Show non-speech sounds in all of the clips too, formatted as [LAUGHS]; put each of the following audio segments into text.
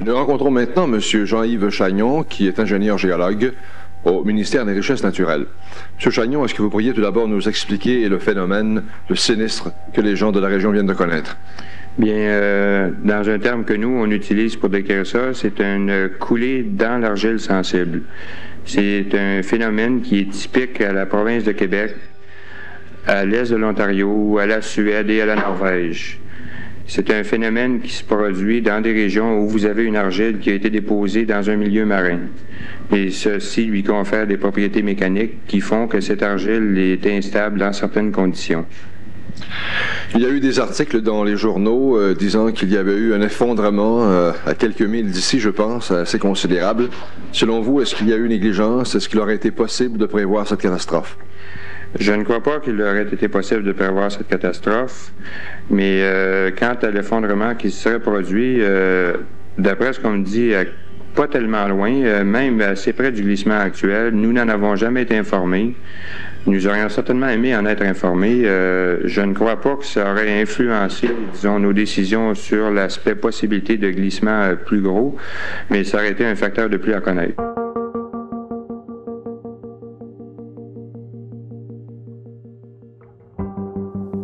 Nous rencontrons maintenant M. Jean-Yves Chagnon, qui est ingénieur géologue au ministère des Richesses naturelles. M. Chagnon, est-ce que vous pourriez tout d'abord nous expliquer le phénomène, le sinistre que les gens de la région viennent de connaître? Bien, euh, dans un terme que nous, on utilise pour décrire ça, c'est une coulée dans l'argile sensible. C'est un phénomène qui est typique à la province de Québec, à l'est de l'Ontario, à la Suède et à la Norvège. C'est un phénomène qui se produit dans des régions où vous avez une argile qui a été déposée dans un milieu marin. Et ceci lui confère des propriétés mécaniques qui font que cette argile est instable dans certaines conditions. Il y a eu des articles dans les journaux euh, disant qu'il y avait eu un effondrement euh, à quelques milles d'ici, je pense, assez considérable. Selon vous, est-ce qu'il y a eu négligence? Est-ce qu'il aurait été possible de prévoir cette catastrophe? Je ne crois pas qu'il aurait été possible de prévoir cette catastrophe, mais euh, quant à l'effondrement qui se serait produit, euh, d'après ce qu'on me dit, pas tellement loin, euh, même assez près du glissement actuel, nous n'en avons jamais été informés. Nous aurions certainement aimé en être informés. je ne crois pas que ça aurait influencé, disons, nos décisions sur l'aspect possibilité de glissement plus gros, mais ça aurait été un facteur de plus à connaître.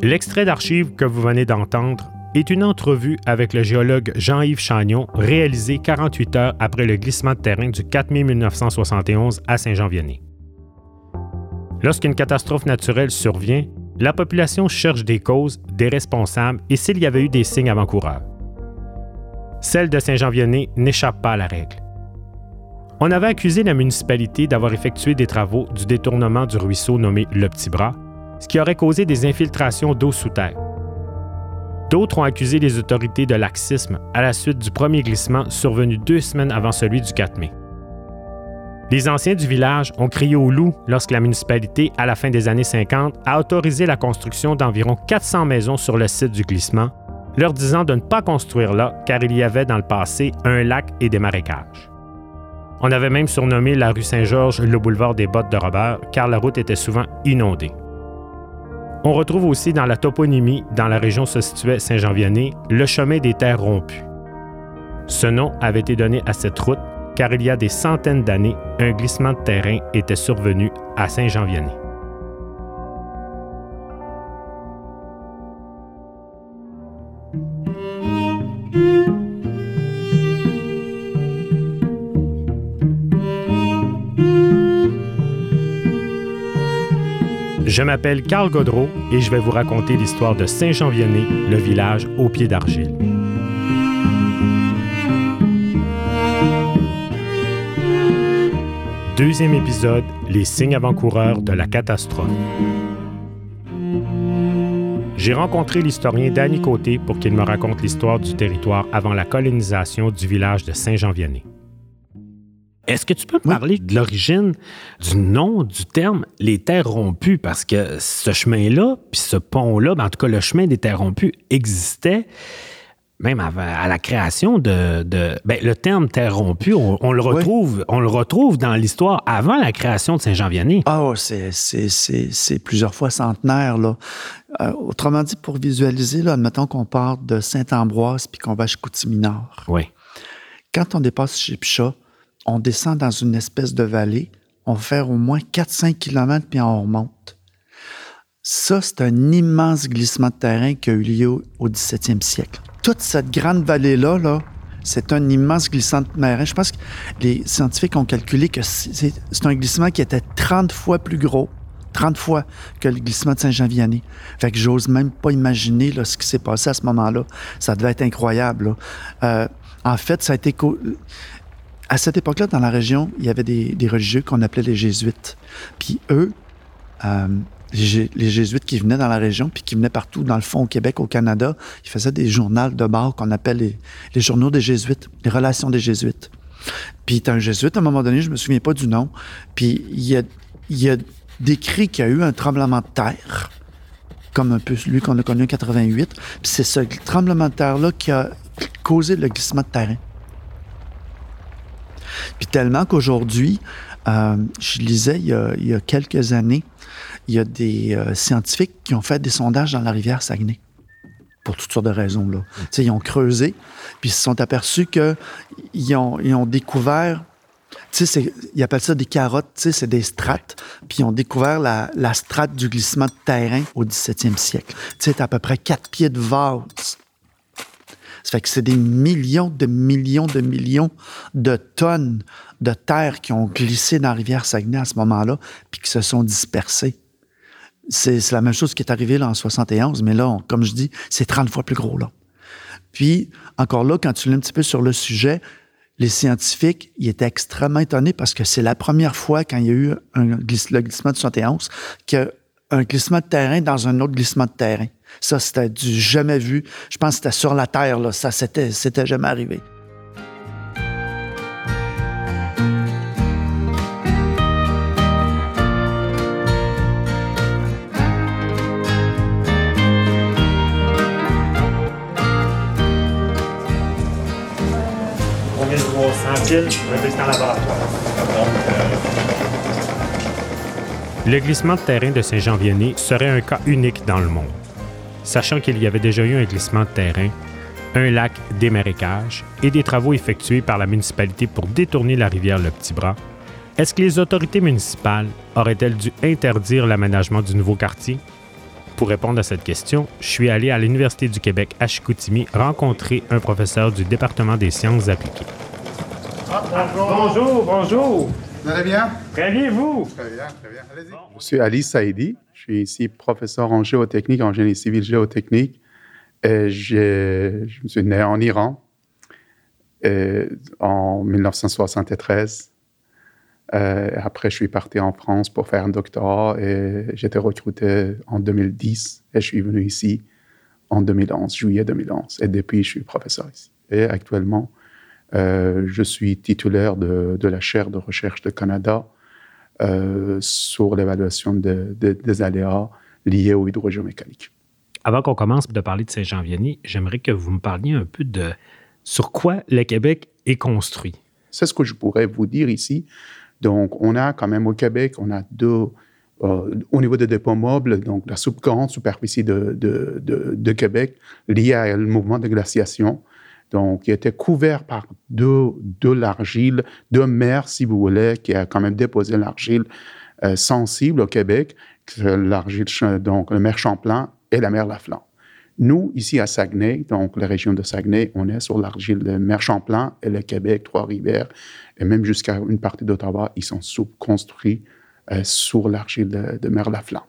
L'extrait d'archives que vous venez d'entendre est une entrevue avec le géologue Jean-Yves Chagnon réalisée 48 heures après le glissement de terrain du 4 mai 1971 à Saint-Jean-Vianney. Lorsqu'une catastrophe naturelle survient, la population cherche des causes, des responsables et s'il y avait eu des signes avant-coureurs. Celle de Saint-Jean-Vianney n'échappe pas à la règle. On avait accusé la municipalité d'avoir effectué des travaux du détournement du ruisseau nommé Le Petit Bras, ce qui aurait causé des infiltrations d'eau sous terre. D'autres ont accusé les autorités de laxisme à la suite du premier glissement survenu deux semaines avant celui du 4 mai. Les anciens du village ont crié au loup lorsque la municipalité, à la fin des années 50, a autorisé la construction d'environ 400 maisons sur le site du glissement, leur disant de ne pas construire là car il y avait dans le passé un lac et des marécages. On avait même surnommé la rue Saint-Georges le boulevard des bottes de Robert car la route était souvent inondée. On retrouve aussi dans la toponymie, dans la région se situait Saint-Jean-Vianney, le chemin des terres rompues. Ce nom avait été donné à cette route car il y a des centaines d'années, un glissement de terrain était survenu à Saint-Jean-Vianney. Je m'appelle Carl Godreau et je vais vous raconter l'histoire de Saint-Jean-Vianney, le village au pied d'argile. Deuxième épisode, les signes avant-coureurs de la catastrophe. J'ai rencontré l'historien Danny Côté pour qu'il me raconte l'histoire du territoire avant la colonisation du village de Saint-Jean-Vianney. Est-ce que tu peux me parler de l'origine du nom du terme les terres rompues? Parce que ce chemin-là, puis ce pont-là, ben, en tout cas, le chemin des terres rompues existait même à la création de, ben, le terme terre rompue, on, le retrouve, on le retrouve dans l'histoire avant la création de Saint-Jean-Vianney. Ah, c'est plusieurs fois centenaire là. Euh, autrement dit, pour visualiser, là, admettons qu'on part de Saint-Ambroise puis qu'on va chez Coutiminard. Oui. Quand on dépasse chez Pichat, on descend dans une espèce de vallée, on va faire au moins 4-5 km, puis on remonte. Ça, c'est un immense glissement de terrain qui a eu lieu au 17e siècle. Toute cette grande vallée-là, là, c'est un immense glissement de terrain. Je pense que les scientifiques ont calculé que c'est un glissement qui était 30 fois plus gros, 30 fois que le glissement de Saint-Jean-Vianney. Fait que j'ose même pas imaginer là, ce qui s'est passé à ce moment-là. Ça devait être incroyable. Euh, en fait, ça a été à cette époque-là, dans la région, il y avait des, religieux qu'on appelait les jésuites. Puis eux, euh, les, jésuites qui venaient dans la région, puis qui venaient partout dans le fond au Québec, au Canada, ils faisaient des journaux de bord qu'on appelle les, journaux des jésuites, les relations des jésuites. Puis un jésuite, à un moment donné, je me souviens pas du nom, puis il a, il a décrit qu'il y a eu un tremblement de terre, comme un peu celui qu'on a connu en 88, puis c'est ce tremblement de terre-là qui a causé le glissement de terrain. Puis tellement qu'aujourd'hui, euh, je lisais il y, a, quelques années, il y a des euh, scientifiques qui ont fait des sondages dans la rivière Saguenay pour toutes sortes de raisons. Là. Ils ont creusé, puis ils se sont aperçus qu'ils ont, ils ont découvert ils appellent ça des carottes, c'est des strates. Puis ils ont découvert la, la, strate du glissement de terrain au 17e siècle. Tu à peu près quatre pieds de vase. Ça fait que c'est des millions de millions de millions de tonnes de terre qui ont glissé dans la rivière Saguenay à ce moment-là, puis qui se sont dispersées. C'est la même chose qui est arrivée là en 71, mais là, comme je dis, c'est 30 fois plus gros là. Puis, encore là, quand tu lis un petit peu sur le sujet, les scientifiques, ils étaient extrêmement étonnés parce que c'est la première fois quand il y a eu un le glissement de 71 qu'il un glissement de terrain dans un autre glissement de terrain. Ça, c'était du jamais vu. Je pense que c'était sur la Terre, là. Ça, c'était, c'était jamais arrivé. Le glissement de terrain de Saint-Jean-Vianney serait un cas unique dans le monde. Sachant qu'il y avait déjà eu un glissement de terrain, un lac, des marécages et des travaux effectués par la municipalité pour détourner la rivière Le Petit Bras, est-ce que les autorités municipales auraient-elles dû interdire l'aménagement du nouveau quartier? Pour répondre à cette question, je suis allé à l'Université du Québec à Chicoutimi rencontrer un professeur du département des sciences appliquées. bonjour. bonjour, Vous allez bien? Très bien, vous? Très bien, très bien. Allez-y. Je suis Ali Saïdi. Je suis ici professeur en géotechnique, en génie civil géotechnique. Et je suis né en Iran en 1973. après, je suis parti en France pour faire un doctorat et j'étais recruté en 2010 et je suis venu ici en 2011, juillet 2011. Et depuis, je suis professeur ici. Et actuellement, euh, je suis titulaire de, la chaire de recherche de Canada euh, sur l'évaluation des aléas liés aux hydrogéomécaniques. Avant qu'on commence de parler de Saint-Jean-Vianney, j'aimerais que vous me parliez un peu de sur quoi le Québec est construit. C'est ce que je pourrais vous dire ici. Donc, on a quand même au Québec, on a deux, euh, au niveau des dépôts mobiles, donc la grande superficie de, de, de, Québec liée au mouvement de glaciation, donc, qui était couvert par de, de l'argile, de mer, si vous voulez, qui a quand même déposé l'argile euh, sensible au Québec, l'argile, donc le mer Champlain et la mer Laflanc. Nous, ici à Saguenay, donc la région de Saguenay, on est sur l'argile de mer Champlain et le Québec, Trois-Rivières, et même jusqu'à une partie d'Ottawa, ils sont construits euh, sur l'argile de, de mer Laflanc.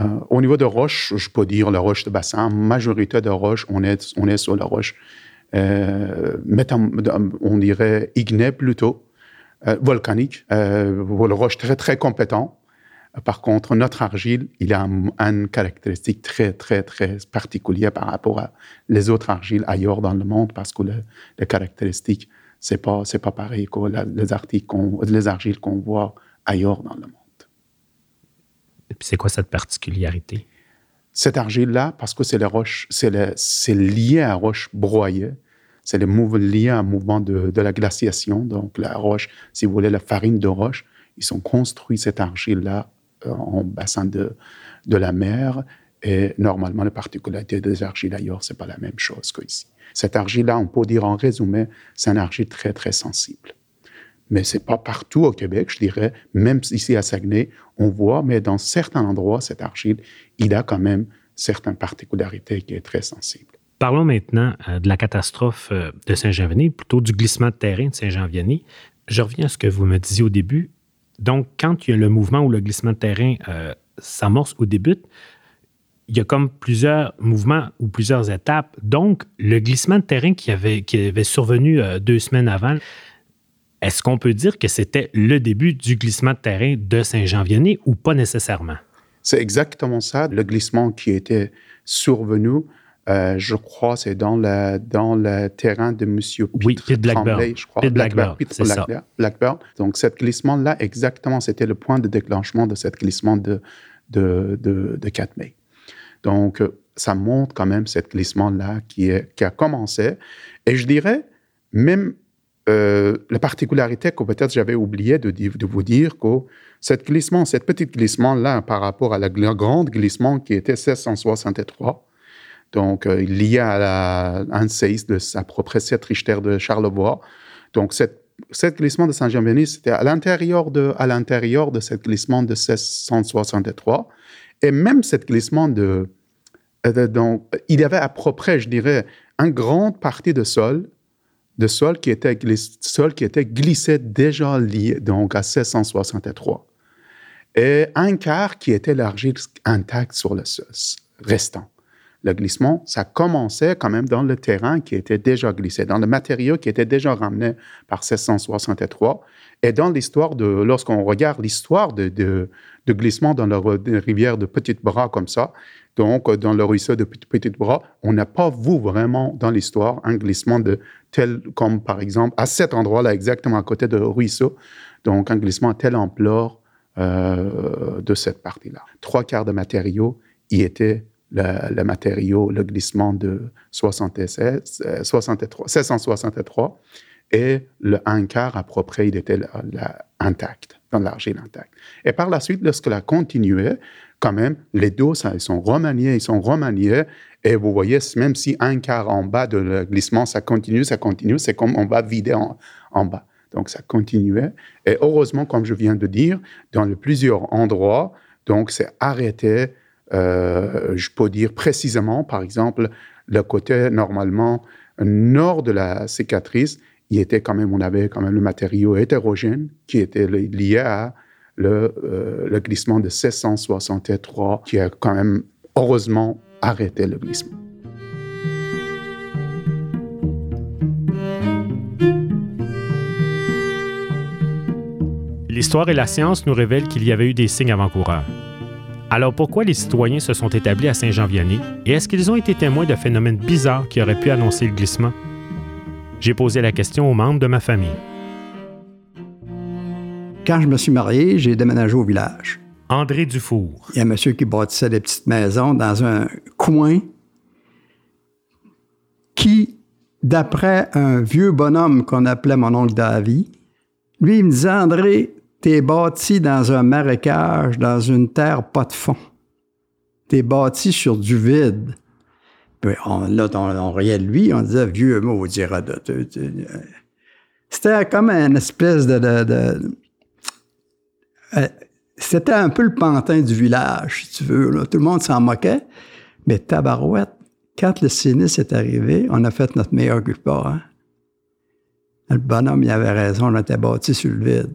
Euh, au niveau de roches, je peux dire la roche de bassin, majorité de roches, on est, sur la roche, euh, on dirait ignée plutôt, euh, volcanique, euh, roche très très compétent. Par contre, notre argile, il a une caractéristique très, très, très particulière par rapport à les autres argiles ailleurs dans le monde parce que les caractéristiques, c'est pas, pas pareil que les argiles qu'on voit ailleurs dans le monde c'est quoi cette particularité? Cette argile-là, parce que c'est les roches, c'est lié à roche broyée. C'est le mouvement lié à un mouvement de, la glaciation. Donc, la roche, si vous voulez, la farine de roche, ils ont construit cette argile-là euh, en bassin de, de la mer. Et normalement, la particularité des argiles ailleurs, c'est pas la même chose qu'ici. Cette argile-là, on peut dire en résumé, c'est une argile très, très sensible mais c'est pas partout au Québec, je dirais. Même ici à Saguenay, on voit, mais dans certains endroits, cette argile, il a quand même certaines particularités qui est très sensible. Parlons maintenant euh, de la catastrophe euh, de Saint-Jean-Vianney, plutôt du glissement de terrain de Saint-Jean-Vianney. Je reviens à ce que vous me disiez au début. Donc, quand il y a le mouvement ou le glissement de terrain euh, s'amorce ou débute, il y a comme plusieurs mouvements ou plusieurs étapes. Donc, le glissement de terrain qui avait, qui avait survenu deux semaines avant, est-ce qu'on peut dire que c'était le début du glissement de terrain de Saint-Jean-Vianney ou pas nécessairement? C'est exactement ça. Le glissement qui était survenu, euh, je crois, c'est dans le, dans le terrain de M. oui, Pete Blackburn. je crois. Pete Blackburn. Blackburn. Donc, ce glissement-là, exactement, c'était le point de déclenchement de ce glissement de, de, de, 4 mai. Donc, ça montre quand même ce glissement-là qui, qui a commencé. Et je dirais, même euh, la particularité que peut-être j'avais oublié de, vous dire que cette glissement, cette petite glissement-là par rapport à la grande glissement qui était 1663, donc lié à la, un séisme de à peu près 7 Richter de Charlevoix. Donc, cette glissement de Saint-Jean-Béni, c'était à l'intérieur de, à l'intérieur de cette glissement de 1663. Et même cette glissement de, donc, il y avait à peu près, je dirais, une grande partie de sol, de sol qui était, sol qui était glissé déjà lié, donc à 1663. Et un quart qui était l'argile intact sur le sol restant le glissement, ça commençait quand même dans le terrain qui était déjà glissé, dans le matériau qui était déjà ramené par 1663. Et dans l'histoire de, lorsqu'on regarde l'histoire de, de, glissement dans la rivière de Petite Bras comme ça, donc dans le ruisseau de Petite Bras, on n'a pas vu vraiment dans l'histoire un glissement de tel comme par exemple à cet endroit-là exactement à côté de ruisseau, donc un glissement à telle ampleur euh, de cette partie-là. Trois quarts de matériaux y étaient le, matériau, le glissement de 76, 63, 1663 et le un quart à peu près, était intact, dans l'argile intacte. Et par la suite, lorsque a continué, quand même, les dos, sont remaniés, ils sont remaniés, et vous voyez, même si un quart en bas de le glissement, ça continue, ça continue, c'est comme on va vider en, en bas. Donc, ça continuait. Et heureusement, comme je viens de dire, dans plusieurs endroits, donc, c'est arrêté euh, je peux dire précisément, par exemple, le côté normalement nord de la cicatrice, il était quand même, on avait quand même le matériau hétérogène qui était lié à le, euh, le glissement de 1663, qui a quand même heureusement arrêté le glissement. L'histoire et la science nous révèlent qu'il y avait eu des signes avant-coureurs. Alors pourquoi les citoyens se sont établis à Saint-Jean-Vianney et est-ce qu'ils ont été témoins de phénomènes bizarres qui auraient pu annoncer le glissement? J'ai posé la question aux membres de ma famille. Quand je me suis marié, j'ai déménagé au village. André Dufour. Il y a un monsieur qui bâtissait des petites maisons dans un coin qui, d'après un vieux bonhomme qu'on appelait mon oncle Davy, lui, il me disait, André, T'es bâti dans un marécage, dans une terre pas de fond. T'es bâti sur du vide. Puis on, là, on, riait de lui, on disait vieux mot, dira C'était comme une espèce de. Euh, c'était un peu le pantin du village, si tu veux. Tout le monde s'en moquait. Mais tabarouette, quand le sinistre est arrivé, on a fait notre meilleur culpa. Hein. Le bonhomme, il avait raison, on était bâti sur le vide.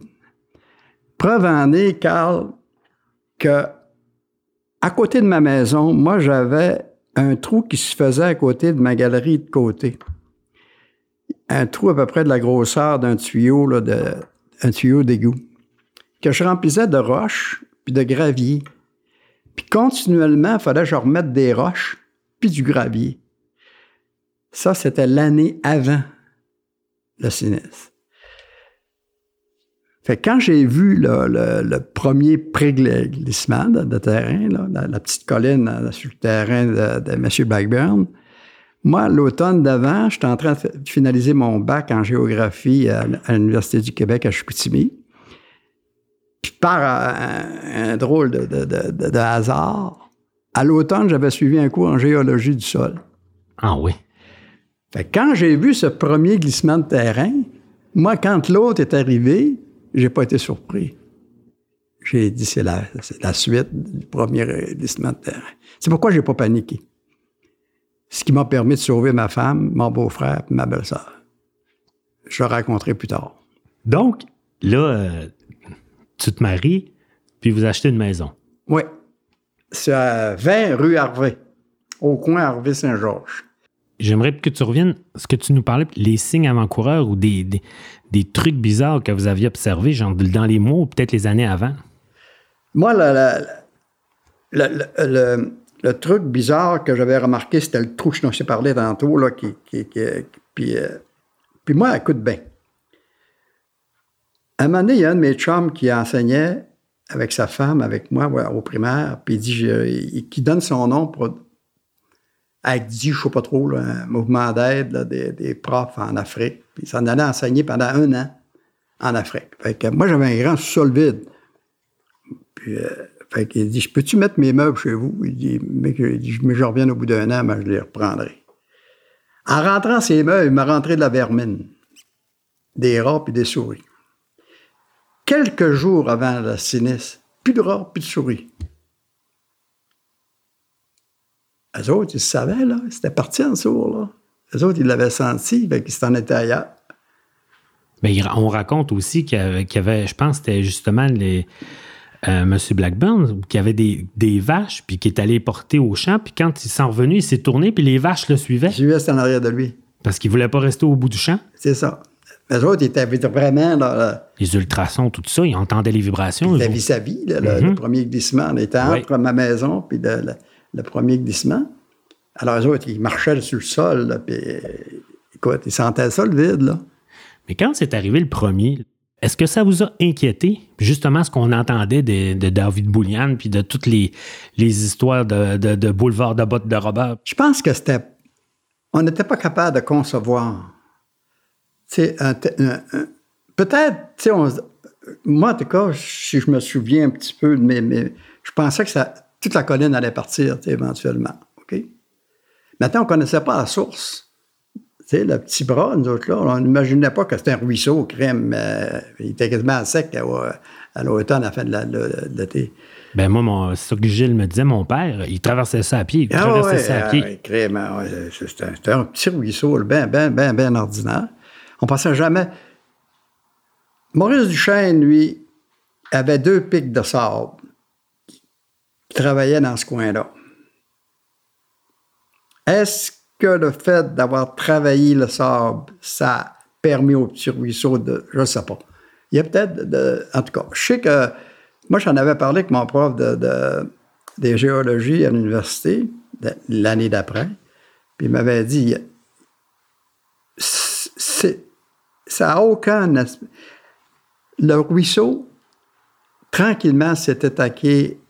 Preuve en est, Carl, que à côté de ma maison, moi, j'avais un trou qui se faisait à côté de ma galerie de côté. Un trou à peu près de la grosseur d'un tuyau, là, tuyau d'égout, que je remplissais de roches puis de gravier. Puis continuellement, il fallait que je remette des roches puis du gravier. Ça, c'était l'année avant le sinistre quand j'ai vu le, premier pré-glissement de, terrain, la, petite colline euh, sur le terrain de, M. Blackburn, moi, l'automne d'avant, j'étais en train de finaliser mon bac en géographie à, l'Université du Québec à Chicoutimi. Puis par un, drôle de, hasard, à l'automne, j'avais suivi un cours en géologie du sol. Ah oui. quand j'ai vu ce premier glissement de terrain, moi, quand l'autre est arrivé, j'ai pas été surpris. J'ai dit, c'est la, la, suite du premier glissement de terrain. C'est pourquoi j'ai pas paniqué. Ce qui m'a permis de sauver ma femme, mon beau-frère et ma belle-sœur. Je le raconterai plus tard. Donc, là, euh, tu te maries, puis vous achetez une maison. Oui. C'est à 20 rue Harvey, au coin Harvey-Saint-Georges. J'aimerais que tu reviennes, ce que tu nous parlais, les signes avant-coureurs ou des, des trucs bizarres que vous aviez observés, genre dans les mois ou peut-être les années avant? Moi, le, truc bizarre que j'avais remarqué, c'était le trou dont je t'ai parlé tantôt, là, qui, puis, euh, puis moi, écoute bien. À un moment donné, il y a un de mes chums qui enseignait avec sa femme, avec moi, au primaire, puis il dit, qui donne son nom pour dit, je ne sais pas trop, un mouvement d'aide des, profs en Afrique. Puis il s'en allait enseigner pendant un an en Afrique. Fait que moi, j'avais un grand sol vide. Puis, euh, Fait dit, je peux-tu mettre mes meubles chez vous? Il dit, mais, je reviens au bout d'un an, mais je les reprendrai. En rentrant ses meubles, il m'a rentré de la vermine, des rats puis des souris. Quelques jours avant la sinistre, plus de rats, plus de souris. Les autres, ils savaient, là. C'était parti en sourd, là. Les autres, ils l'avaient senti, fait qu'ils s'en étaient ailleurs. Mais on raconte aussi qu'il y avait, qu'il y avait- je pense que c'était justement les, euh, M. Blackburn, qui avait des, des vaches, puis qui est allé porter au champ, puis quand il s'en revenu, il s'est tourné, puis les vaches le suivaient, Je suivais, c'était en arrière de lui. parce qu'il voulait pas rester au bout du champ. C'est ça. Les autres, ils étaient vraiment la, Les ultrasons, tout ça, ils entendaient les vibrations. la autres. vis-à-vis, là, le, Mhm. le premier glissement. Était entre ma maison puis le, le- le premier glissement. Alors, les autres, ils marchaient sur le sol, là, puis écoute, ils sentaient ça, le vide, là. Mais quand c'est arrivé le premier, est-ce que ça vous a inquiété? Justement, ce qu'on entendait de, de David Boulian, puis de toutes les, les histoires de, de, de boulevard de bottes de Robert? Je pense que c'était. On n'était pas capable de concevoir. Tu sais, un te- un- un- peut-être, tu sais, on- moi, en tout cas, si je me souviens un petit peu mes- je pensais que ça, toute la colline allait partir, éventuellement. OK? Maintenant, on ne connaissait pas la source. Tu sais, le petit bras, nous autres, là, on n'imaginait pas que c'était un ruisseau, crème. euh, il était quasiment sec à, à l'automne, à la fin de l'été. Ben moi, mon, c'est ça que Gilles me disait, mon père, il traversait ça à pied. Il Ah traversait ouais, ça à ah pied. ouais, c'était un, un petit ruisseau, bien, bien, bien, bien ordinaire. On pensait jamais. Maurice Duchesne, lui, avait deux pics de sable qui travaillaient dans ce coin-là. Est-ce que le fait d'avoir travaillé le sable, ça a permis au petit ruisseau de. Je ne sais pas. Il y a peut-être. de- en tout cas, je sais que. Moi, j'en avais parlé avec mon prof de, de, de géologie à l'université l'année d'après. Puis il m'avait dit ça n'a aucun. as- Le ruisseau, tranquillement, s'est attaqué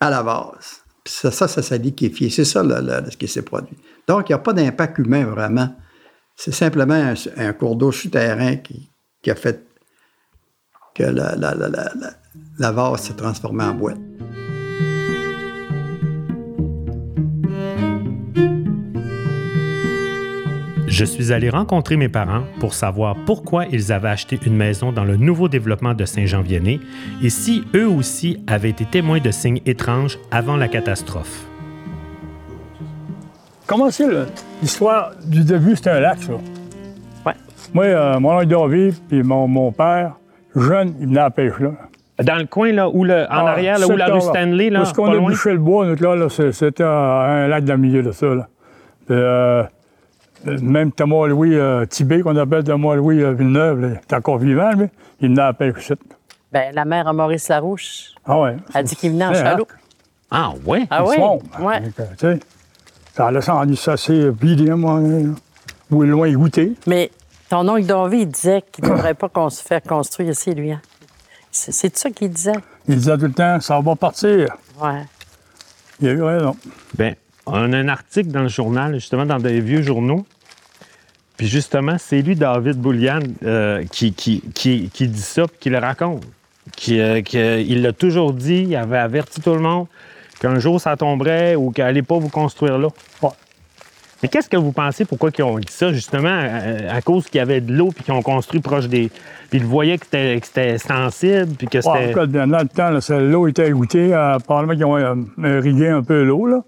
à la. Puis ça, ça, ça s'est liquéfié. C'est ça le- ce qui s'est produit. Donc, il n'y a pas d'impact humain vraiment. C'est simplement un, cours d'eau souterrain qui, a fait que la- la vase s'est transformée en boîte. Je suis allé rencontrer mes parents pour savoir pourquoi ils avaient acheté une maison dans le nouveau développement de Saint-Jean-Vianney et si eux aussi avaient été témoins de signes étranges avant la catastrophe. Comment c'est l'histoire du début, c'était un lac, ça? Ouais. Moi, euh, mon oncle David, puis mon, mon père, jeune, il venait à la pêche là. Dans le coin, là, où le, en Ah, arrière, là, où la rue. Stanley, là, Parce qu'on a bouché le bois, là, c'était un, un lac dans le milieu de ça, là. Puis, euh, même Thomas Louis euh, Tibé, qu'on appelle Thomas Louis euh, Villeneuve, là, il est encore vivant, lui, il venait à pêche ici. Ben, la mère à Maurice Larouche Ah ouais. a dit qu'il venait en un chaloupe. Ah, ouais? Ah oui? Sombre. Ouais. Donc, euh, tu sais, ça a descendu ça assez vidé, moi, là. Ou loin goûter. Mais ton oncle David, il disait qu'il ne devrait pas qu'on se faire construire ici, lui. hein? C'est ça qu'il disait? Il disait tout le temps, ça va partir. Ouais. Il a eu raison. Ben, on a un article dans le journal, justement, dans des vieux journaux. Puis justement, c'est lui, David Boulian, euh, qui, qui, qui, qui dit ça, puis qui le raconte. Qui, euh, il l'a toujours dit, il avait averti tout le monde qu'un jour ça tomberait ou qu'elle n'allait pas vous construire là. Ouais. Mais qu'est-ce que vous pensez, pourquoi ils ont dit ça, justement, à, à cause qu'il y avait de l'eau, puis qu'ils ont construit proche des... Puis ils voyaient que c'était que c'était sensible, puis que Ouais, en c'était... tout cas, dans le temps, l'eau était goûtée. Euh, probablement qu'ils ont euh, irrigué un peu l'eau. là.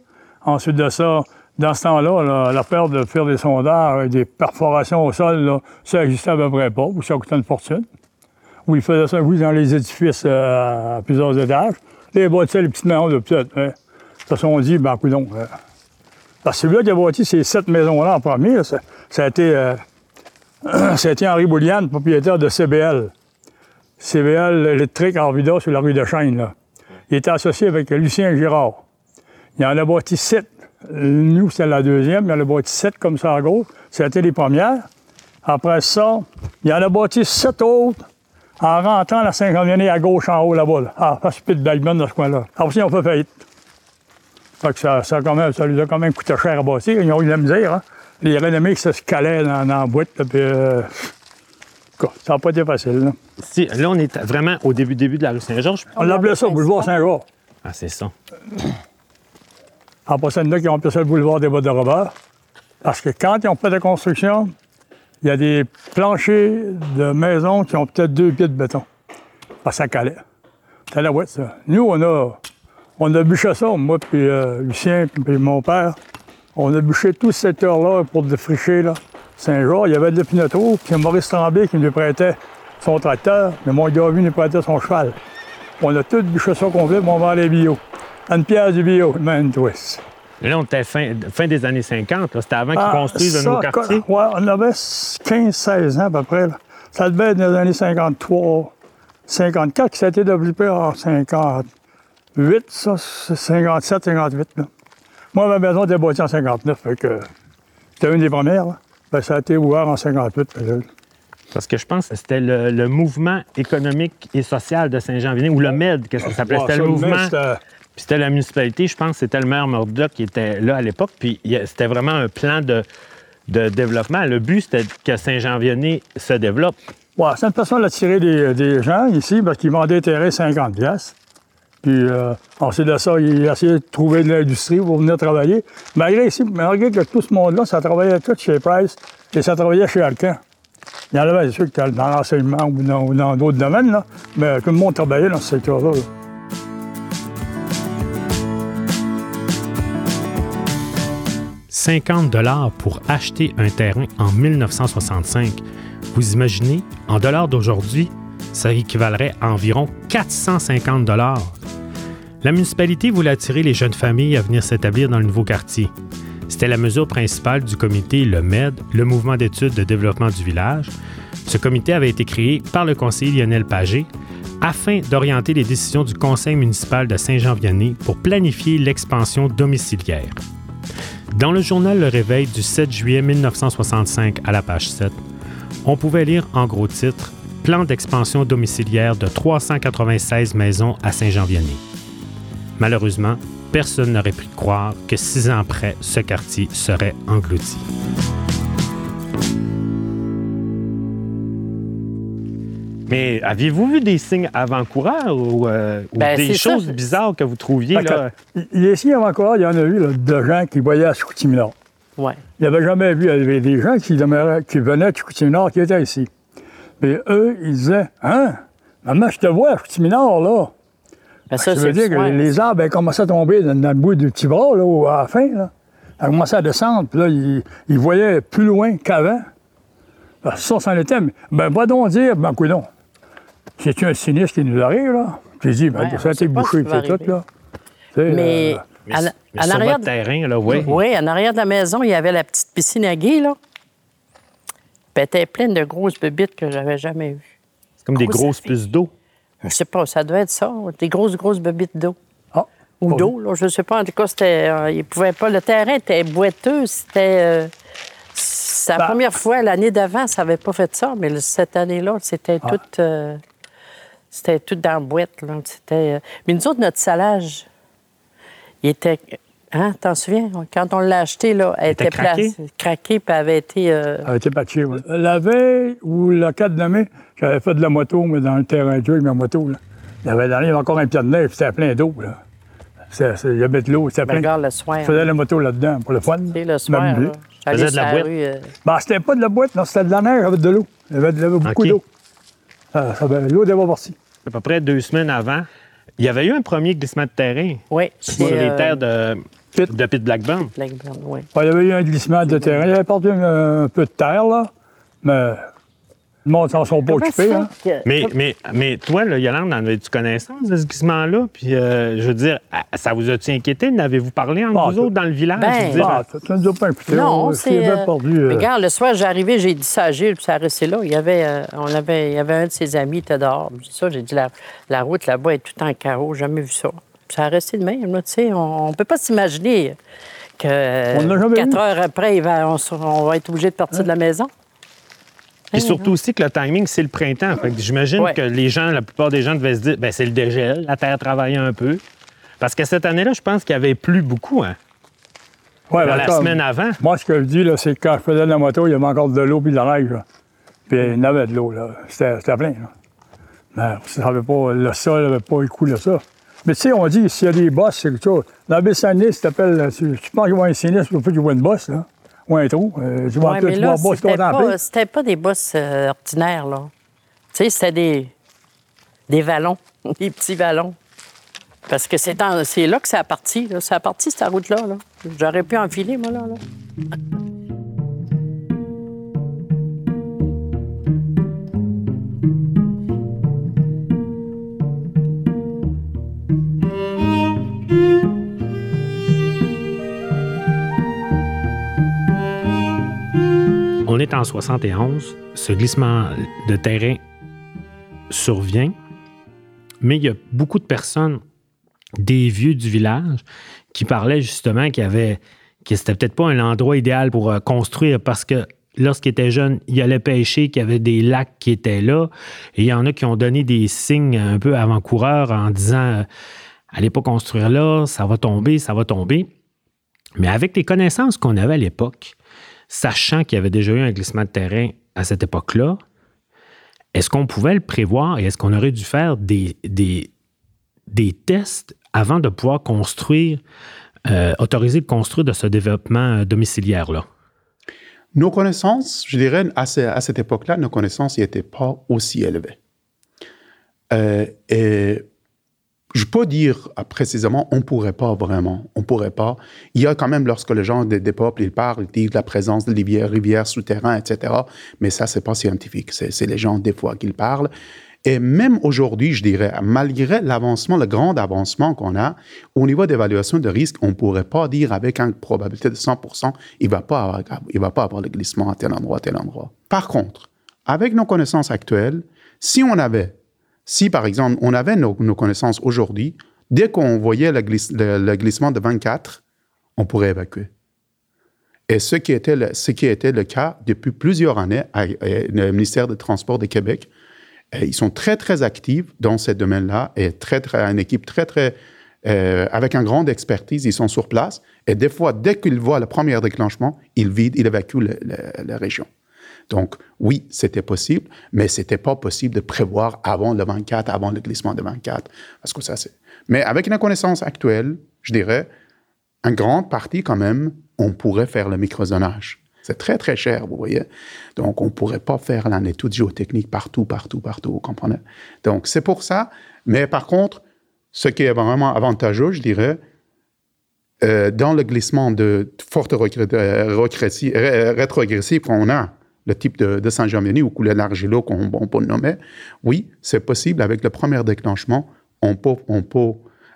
Ensuite de ça, dans ce temps-là, là, la de faire des sondages et des perforations au sol, là, ça n'existait à peu près pas, ou ça coûtait une fortune. Ou ils faisaient ça, oui, dans les édifices euh, à plusieurs étages. Les bâtissaient les petites maisons de petites. Hein. Ils se sont dit, ben, coudonc, euh, parce que celui-là qui a bâti ces sept maisons-là en premier, ça, ça a été, euh, [CLEARS THROAT] ça a été Henri Boulian, propriétaire de CBL. CBL électrique en Vida sur la rue de Chêne. Là. Il était associé avec Lucien Girard. Il en a bâti sept. Nous, c'était la deuxième. Il en a bâti sept comme ça à gauche. C'était les premières. Après ça, il en a bâti sept autres en rentrant la 50 à gauche en haut là-bas. Là. Ah, face de Bagman dans ce coin-là. Après, ils ont fait faillite. Fait que ça, ça, quand même, ça lui a quand même coûté cher à bâtir. Ils ont eu de la misère. Hein? Les renommés qui se calaient dans, dans la boîte. là, puis, euh, ça n'a pas été facile. Là, Si, là, on est vraiment au début, début de la rue Saint-Georges. on l'appelait ça boulevard Saint-Georges. Ah, c'est ça. En passant de là, qui ont appelé ça le boulevard des bois de Robert. Parce que quand ils ont fait la construction, il y a des planchers de maisons qui ont peut-être deux pieds de béton. Parce que ça calait. C'est la ouette, ça. Nous, on a, on a bûché ça, moi, puis euh, Lucien, puis mon père. On a bûché tout ce secteur-là pour défricher, là. Saint-Jean, il y avait de l'épinotro, puis Maurice Tremblay qui nous prêtait son tracteur, mais mon gars lui nous prêtait son cheval. On a tout bûché ça complet, puis on vend les bio. Une pièce du bio, man twist. Mais là, on était fin, fin des années 50. là. C'était avant qu'ils Ah, construisent de ça, nouveaux quartiers. Ouais, on avait 15-16 ans à peu près. là. Ça devait être dans les années 53, 54, qui ça a été développé en 58, ça, c'est 57, 58. Là. Moi, ma maison était bâtie en 59, fait que c'était une des premières. là. Ben, ça a été ouvert en 58. fait que- Parce que je pense que c'était le, le mouvement économique et social de Saint-Jean-Vénin, ou le MED, que ça s'appelait? Ouais, C'était le mouvement. c'était- c'était la municipalité, je pense c'était le maire Murdoch qui était là à l'époque. Puis il a- c'était vraiment un plan de, développement. Le but, c'était que Saint-Jean-Vianney se développe. Ouais, c'est une façon d'attirer des, gens ici parce qu'ils vendaient des terrains 50 pièces. Puis euh, ensuite de ça, ils essayaient de trouver de l'industrie pour venir travailler. Malgré, ici, malgré que tout ce monde-là, ça travaillait tout chez Price et ça travaillait chez Alcan. Il y en avait, c'est sûr, que dans l'enseignement ou dans d'autres domaines, là, mais tout le monde travaillait dans ce secteur-là. là. « 50 dollars pour acheter un terrain en 1965. Vous imaginez, en dollars d'aujourd'hui, ça équivalerait à environ 450 dollars. La municipalité voulait attirer les jeunes familles à venir s'établir dans le nouveau quartier. C'était la mesure principale du comité Le MED, le mouvement d'études de développement du village. Ce comité avait été créé par le conseiller Lionel Pagé afin d'orienter les décisions du conseil municipal de Saint-Jean-Vianney pour planifier l'expansion domiciliaire. Dans le journal Le Réveil du 7 juillet 1965 à la page 7, on pouvait lire en gros titre Plan d'expansion domiciliaire de 396 maisons à Saint-Jean-Vianney. Malheureusement, personne n'aurait pu croire que six ans après, ce quartier serait englouti. Mais aviez-vous vu des signes avant-coureurs ou, euh, ou Ben, des ça. choses bizarres que vous trouviez? Là? il- il- Ici, avant encore, il y en a eu là, de gens qui voyaient à Chicoutimi-Nord. Ouais. Il n'y avait jamais vu, il y avait des gens qui, demeuraient- qui venaient de Chicoutimi-Nord qui étaient ici. Mais eux, ils disaient Hein, maman, je te vois à Chicoutimi-Nord, là. Ben, Ça, ça, veut dire que soir. les arbres avaient commencé à tomber dans, dans le bout du petit bras, là, à la fin. Là. Ça a commencé à descendre, puis là, ils, ils voyaient plus loin qu'avant. Ben, ça, c'en était. mais- Ben, va donc dire, ben, coudon. C'est-tu un sinistre qui nous arrive, là? J'ai dit, ben, Ouais, ça a été bouché, c'est tout, là. Mais, euh, Mais, en, mais en sur arrière votre terrain, là, oui. Oui, en arrière de la maison, il y avait la petite piscine à gué, là. Puis elle était pleine de grosses bébites que j'avais jamais vues. C'est comme des Gros grosses affaires. puces d'eau. Je sais pas, ça devait être ça, des grosses, grosses bébites d'eau. ah, Ou d'eau, là, je sais pas. En tout cas, c'était. euh, il pouvait pas. Le terrain était boiteux, c'était. euh, c'est la Ben- première fois, l'année d'avant, ça n'avait pas fait ça, mais cette année-là, c'était Ah. tout. euh, c'était tout dans la boîte, là. C'était. euh, Mais nous autres, notre salage, il était. Hein, t'en souviens? Quand on l'a acheté, là, elle était était, craqué? placée- craquée, puis elle avait été. euh, Ça a été patché, oui. La veille ou le 4 de mai, j'avais fait de la moto, mais dans le terrain de jeu avec ma moto. Là. Il y avait dans il y avait encore un pied de neige, puis c'était plein d'eau. Là. C'est- c'est- Il y avait de l'eau, c'était ben, plein. regarde, le soir. Je faisais la moto là-dedans pour le fun. Sais, le soir, là, j'allais de la boîte? rue. euh, Ben, c'était pas de la boîte, non, c'était de la neige avec de l'eau. Il y avait, il y avait beaucoup d'eau. Ça L'eau devait partie. À peu près deux semaines avant, il y avait eu un premier glissement de terrain Oui, sur les euh, terres de, Pit. de Pit Blackburn. Blackburn, oui. Ben, il y avait eu un glissement de terrain. Il avait perdu un, un peu de terre, là. Mais le monde s'en sont pas occupés. Hein? que- Mais, mais, mais toi, là, Yolande, en avais-tu connaissance de ce glissement-là? Puis, euh, je veux dire, ça vous a-tu inquiété? N'avez-vous parlé entre Pas vous autres dans le village? Ben, dire, Ah, ça ça nous a pas imputé. Non, On c'est. euh, euh, Regarde, le soir, j'arrivais, j'ai dit ça à Gilles, puis ça a resté là. Il y avait, euh, on avait, il y avait un de ses amis, il était dehors. J'ai dit ça, j'ai dit, la, la route là-bas est tout en carreau, jamais vu ça. Puis ça a resté de même, là, tu sais. On ne peut pas s'imaginer que On quatre vu. heures après, il va- on, on va être obligé de partir de la maison. Puis surtout aussi que le timing, c'est le printemps. Fait que j'imagine Ouais. que les gens, la plupart des gens devaient se dire, ben c'est le dégel, la terre travaille un peu. Parce que cette année-là, je pense qu'il y avait plu beaucoup, hein? ouais, ben, la comme- semaine avant. Moi, ce que je dis, là, c'est que quand je faisais de la moto, il y avait encore de l'eau puis de la neige. là. Puis il y en avait de l'eau, là. C'était plein, là. Mais ça avait pas, le sol n'avait pas écoulé ça. Mais tu sais, on dit, s'il y a des bosses, c'est quelque chose. Dans la baie t'appelles, tu, tu penses qu'il y a un sinistre, il faut qu'il y ait une bosse, là. Ou un trou. Euh, tu vois, Ouais, tu mais vois là, c'était pas, c'était pas des bosses euh, ordinaires, là. Tu sais, c'était des, des vallons, [LAUGHS] des petits vallons. Parce que c'est, là que ça a parti, là. Ça a parti, cette route-là, là. J'aurais pu enfiler, moi, là. là. On est en 71. Ce glissement de terrain survient, mais il y a beaucoup de personnes, des vieux du village, qui parlaient justement qu'il y avait, que c'était peut-être pas un endroit idéal pour euh, construire parce que lorsqu'ils étaient jeunes, ils allaient pêcher, qu'il y avait des lacs qui étaient là. Et il y en a qui ont donné des signes un peu avant-coureurs en disant euh, Allez pas construire là, ça va tomber, ça va tomber. Mais avec les connaissances qu'on avait à l'époque, sachant qu'il y avait déjà eu un glissement de terrain à cette époque-là, est-ce qu'on pouvait le prévoir et est-ce qu'on aurait dû faire des, des, tests avant de pouvoir construire, euh, autoriser de construire de ce développement euh, domiciliaire-là? Nos connaissances, je dirais, à, à cette époque-là, nos connaissances n'étaient pas aussi élevées. Euh, et je peux dire euh, précisément, on ne pourrait pas vraiment, on ne pourrait pas. Il y a quand même, lorsque les gens des, peuples, ils parlent, ils disent la présence de rivières, rivières souterraines, etc. Mais ça, c'est pas scientifique. C'est les gens, des fois, qui parlent. Et même aujourd'hui, je dirais, malgré l'avancement, le grand avancement qu'on a, au niveau d'évaluation de risque, on ne pourrait pas dire avec une probabilité de 100%, il ne va, pas avoir- il va pas avoir le glissement à tel endroit, à tel endroit. Par contre, avec nos connaissances actuelles, si on avait, si par exemple, on avait nos, connaissances aujourd'hui, dès qu'on voyait le, glisse- le- le glissement de 24, on pourrait évacuer. Et ce qui était le, cas depuis plusieurs années à, le ministère des Transports de Québec, euh, ils sont très, très actifs dans ce domaine-là et très, très, une équipe très, très, euh, avec une grande expertise, ils sont sur place. Et des fois, dès qu'ils voient le premier déclenchement, ils vident, ils évacuent la région. Donc, oui, c'était possible, mais c'était pas possible de prévoir avant le 24, avant le glissement de 24. Parce que ça, c'est. Mais avec la connaissance actuelle, je dirais, en grande partie, quand même, on pourrait faire le microzonage. C'est très, très cher, vous voyez. Donc, on ne pourrait pas faire une étude géotechnique partout, partout, partout, vous comprenez? Donc, c'est pour ça. Mais par contre, ce qui est vraiment avantageux, je dirais, euh, dans le glissement de forte euh, regressi- ré- rétrogressif qu'on a, le type de, de Saint-Jean-Denis ou coulée d'argilo qu'on on peut le nommer, oui, c'est possible avec le premier déclenchement, on peut, on peut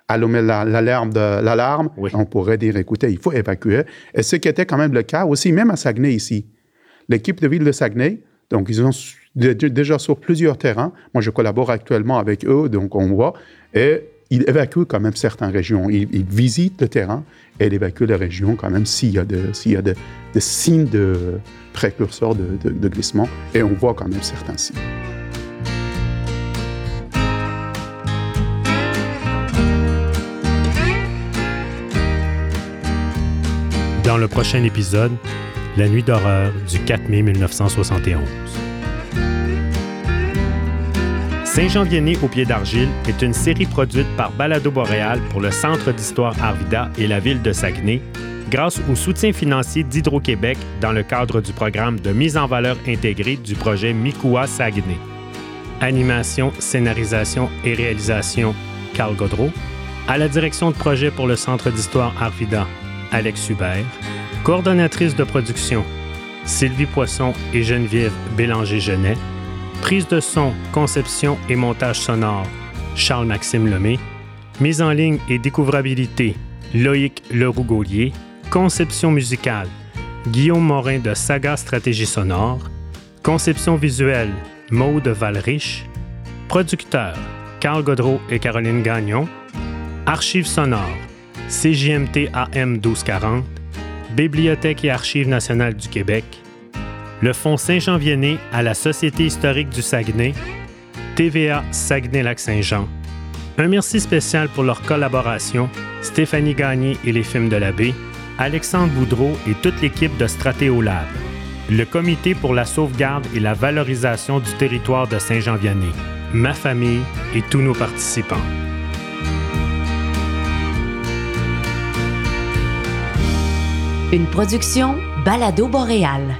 allumer la- l'alarme, de, l'alarme Oui. on pourrait dire, écoutez, il faut évacuer. Et ce qui était quand même le cas aussi, même à Saguenay ici. L'équipe de ville de Saguenay, donc ils ont déjà sur plusieurs terrains. Moi, je collabore actuellement avec eux, donc on voit. Et ils évacuent quand même certaines régions. Ils visitent le terrain et ils évacuent les régions quand même s'il y a, des signes de précurseurs de, de- de glissement. Et on voit quand même certains signes. Dans le prochain épisode, La nuit d'horreur du 4 mai 1971. Saint-Jean-Viennet au pied d'argile est une série produite par Balado Boréal pour le Centre d'histoire Arvida et la ville de Saguenay grâce au soutien financier d'Hydro-Québec dans le cadre du programme de mise en valeur intégrée du projet Mikoua Saguenay. Animation, scénarisation et réalisation, Carl Godreau. À la direction de projet pour le Centre d'histoire Arvida, Alex Hubert. Coordonnatrice de production, Sylvie Poisson et Geneviève Bélanger-Genet. Prise de son, conception et montage sonore, Charles-Maxime Lemay. Mise en ligne et découvrabilité, Loïc Leroux-Gaulier. Conception musicale, Guillaume Morin de Saga Stratégie Sonore. Conception visuelle, Maude Valrich. Producteurs, Carl Godreau et Caroline Gagnon. Archives sonores, CJMT AM 1240. Bibliothèque et Archives nationales du Québec le Fonds Saint-Jean-Viennet à la Société historique du Saguenay, TVA Saguenay-Lac-Saint-Jean. Un merci spécial pour leur collaboration, Stéphanie Gagné et les films de l'abbé, Alexandre Boudreau et toute l'équipe de Stratéolab, le Comité pour la sauvegarde et la valorisation du territoire de Saint-Jean-Vianney, ma famille et tous nos participants. Une production Balado Boréal.